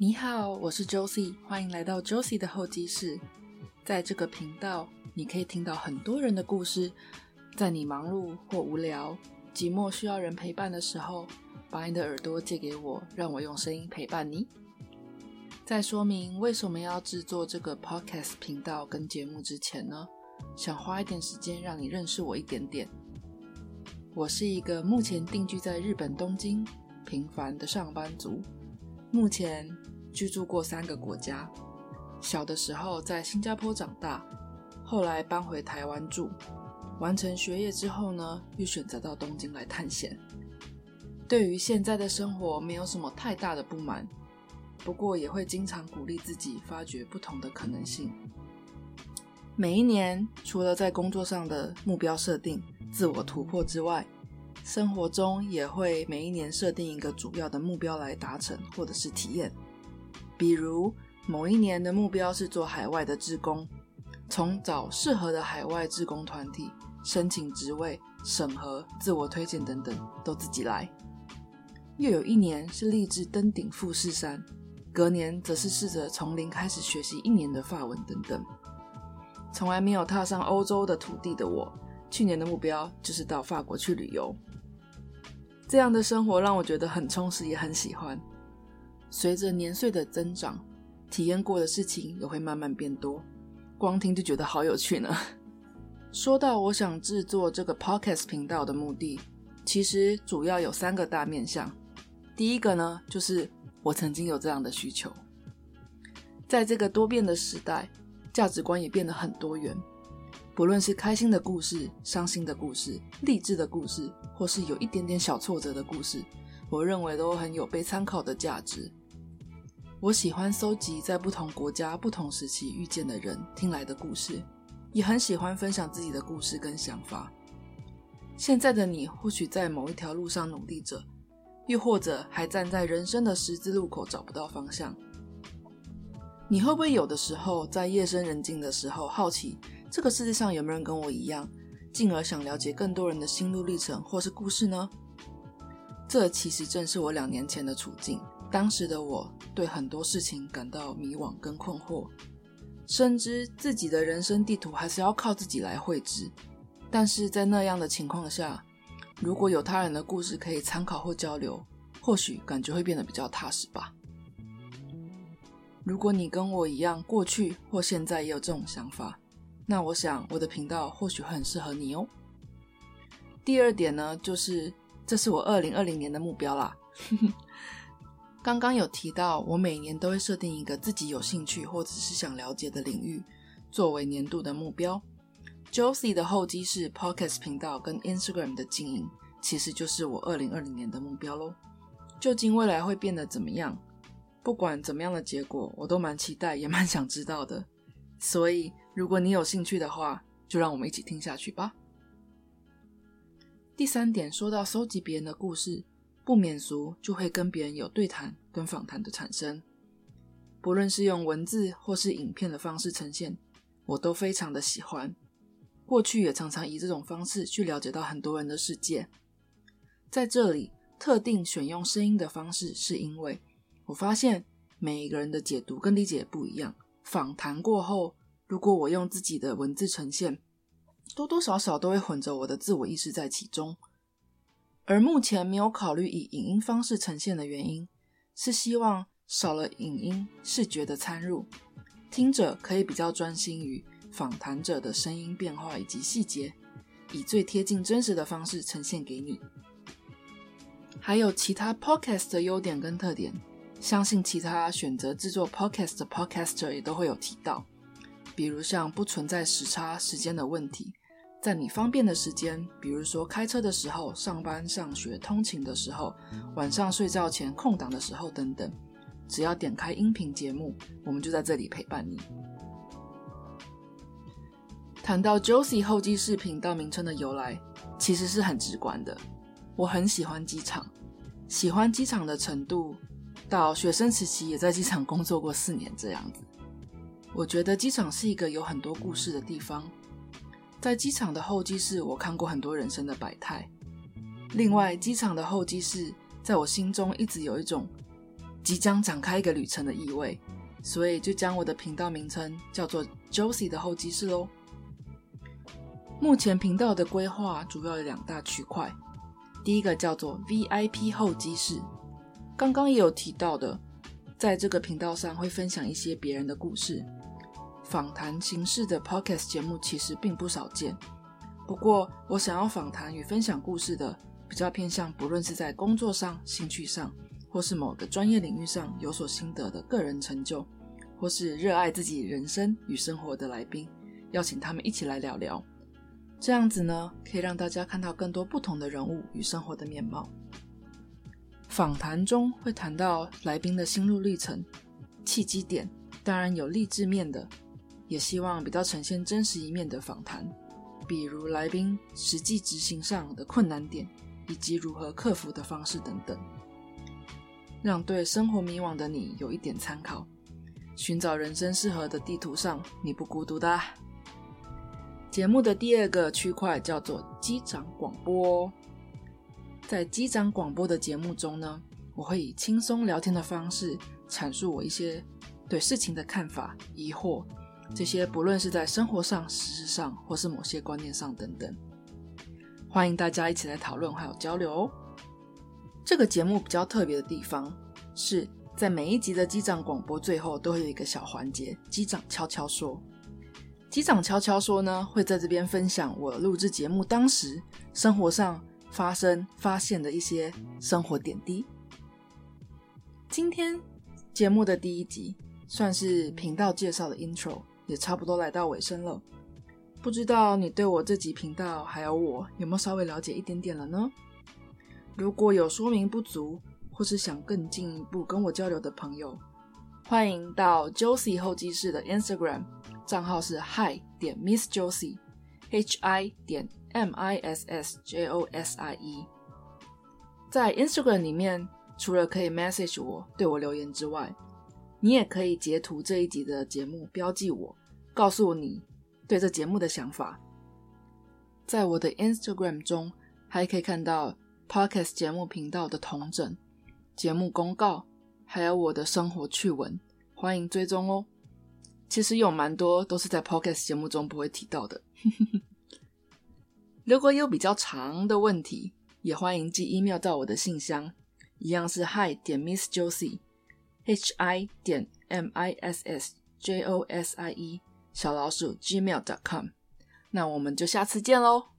你好，我是 Josie，欢迎来到 Josie 的候机室。在这个频道，你可以听到很多人的故事。在你忙碌或无聊、寂寞需要人陪伴的时候，把你的耳朵借给我，让我用声音陪伴你。在说明为什么要制作这个 Podcast 频道跟节目之前呢，想花一点时间让你认识我一点点。我是一个目前定居在日本东京平凡的上班族，目前居住过三个国家。小的时候在新加坡长大，后来搬回台湾住。完成学业之后呢，又选择到东京来探险。对于现在的生活没有什么太大的不满，不过也会经常鼓励自己发掘不同的可能性。每一年，除了在工作上的目标设定、自我突破之外，生活中也会每一年设定一个主要的目标来达成或者是体验。比如某一年的目标是做海外的志工，从找适合的海外志工团体、申请职位、审核、自我推荐等等都自己来。又有一年是立志登顶富士山，隔年则是试着从零开始学习一年的法文等等。从来没有踏上欧洲的土地的我，去年的目标就是到法国去旅游。这样的生活让我觉得很充实，也很喜欢。随着年岁的增长，体验过的事情也会慢慢变多，光听就觉得好有趣呢。说到我想制作这个 podcast 频道的目的，其实主要有三个大面向。第一个呢，就是我曾经有这样的需求，在这个多变的时代，价值观也变得很多元。不论是开心的故事、伤心的故事、励志的故事，或是有一点点小挫折的故事，我认为都很有被参考的价值。我喜欢搜集在不同国家、不同时期遇见的人听来的故事，也很喜欢分享自己的故事跟想法。现在的你或许在某一条路上努力着，又或者还站在人生的十字路口找不到方向。你会不会有的时候在夜深人静的时候好奇？这个世界上有没有人跟我一样，进而想了解更多人的心路历程或是故事呢？这其实正是我两年前的处境。当时的我对很多事情感到迷惘跟困惑，深知自己的人生地图还是要靠自己来绘制。但是在那样的情况下，如果有他人的故事可以参考或交流，或许感觉会变得比较踏实吧。如果你跟我一样，过去或现在也有这种想法。那我想，我的频道或许很适合你哦。第二点呢，就是这是我二零二零年的目标啦。刚刚有提到，我每年都会设定一个自己有兴趣或者是想了解的领域，作为年度的目标。Josie 的后机是 Podcast 频道跟 Instagram 的经营，其实就是我二零二零年的目标喽。究竟未来会变得怎么样？不管怎么样的结果，我都蛮期待，也蛮想知道的。所以。如果你有兴趣的话，就让我们一起听下去吧。第三点，说到收集别人的故事，不免俗就会跟别人有对谈跟访谈的产生。不论是用文字或是影片的方式呈现，我都非常的喜欢。过去也常常以这种方式去了解到很多人的世界。在这里，特定选用声音的方式，是因为我发现每一个人的解读跟理解不一样。访谈过后。如果我用自己的文字呈现，多多少少都会混着我的自我意识在其中。而目前没有考虑以影音方式呈现的原因，是希望少了影音视觉的参入，听者可以比较专心于访谈者的声音变化以及细节，以最贴近真实的方式呈现给你。还有其他 podcast 的优点跟特点，相信其他选择制作 podcast 的 podcaster 也都会有提到。比如像不存在时差时间的问题，在你方便的时间，比如说开车的时候、上班、上学、通勤的时候、晚上睡觉前空档的时候等等，只要点开音频节目，我们就在这里陪伴你。谈到 Josie 候机室频道名称的由来，其实是很直观的。我很喜欢机场，喜欢机场的程度，到学生时期也在机场工作过四年这样子。我觉得机场是一个有很多故事的地方，在机场的候机室，我看过很多人生的百态。另外，机场的候机室在我心中一直有一种即将展开一个旅程的意味，所以就将我的频道名称叫做 Josie 的候机室喽。目前频道的规划主要有两大区块，第一个叫做 VIP 候机室，刚刚也有提到的，在这个频道上会分享一些别人的故事，访谈形式的 Podcast 节目其实并不少见。不过我想要访谈与分享故事的，比较偏向不论是在工作上、兴趣上，或是某个专业领域上有所心得的个人成就，或是热爱自己人生与生活的来宾，邀请他们一起来聊聊。这样子呢，可以让大家看到更多不同的人物与生活的面貌。访谈中会谈到来宾的心路历程、契机点，当然有励志面的，也希望比较呈现真实一面的访谈，比如来宾实际执行上的困难点，以及如何克服的方式等等，让对生活迷惘的你有一点参考，寻找人生适合的地图上，你不孤独的。节目的第二个区块叫做机长广播。在机长广播的节目中呢，我会以轻松聊天的方式阐述我一些对事情的看法、疑惑，这些不论是在生活上、事上，或是某些观念上等等，欢迎大家一起来讨论还有交流哦。这个节目比较特别的地方是在每一集的机长广播最后都会有一个小环节——机长悄悄说。机长悄悄说呢，会在这边分享我录制节目当时生活上发生发现的一些生活点滴。今天节目的第一集算是频道介绍的 intro，也差不多来到尾声了。不知道你对我这集频道还有我有没有稍微了解一点点了呢？如果有说明不足，或是想更进一步跟我交流的朋友，欢迎到 Josie 候机室的 Instagram。账号是 hi 点 Miss Josie h i 点 M I S S J O S I E。在 Instagram 里面，除了可以 message 我对我留言之外，你也可以截图这一集的节目，标记我，告诉你对这节目的想法。在我的 Instagram 中，还可以看到 Podcast 节目频道的同整、节目公告，还有我的生活趣闻，欢迎追踪哦。其实有蛮多都是在 podcast 节目中不会提到的。如果有比较长的问题，也欢迎寄 email 到我的信箱，一样是 hi 点 miss josie，h i 点 m i s s j o s i e 小老鼠 gmail dot com。那我们就下次见喽。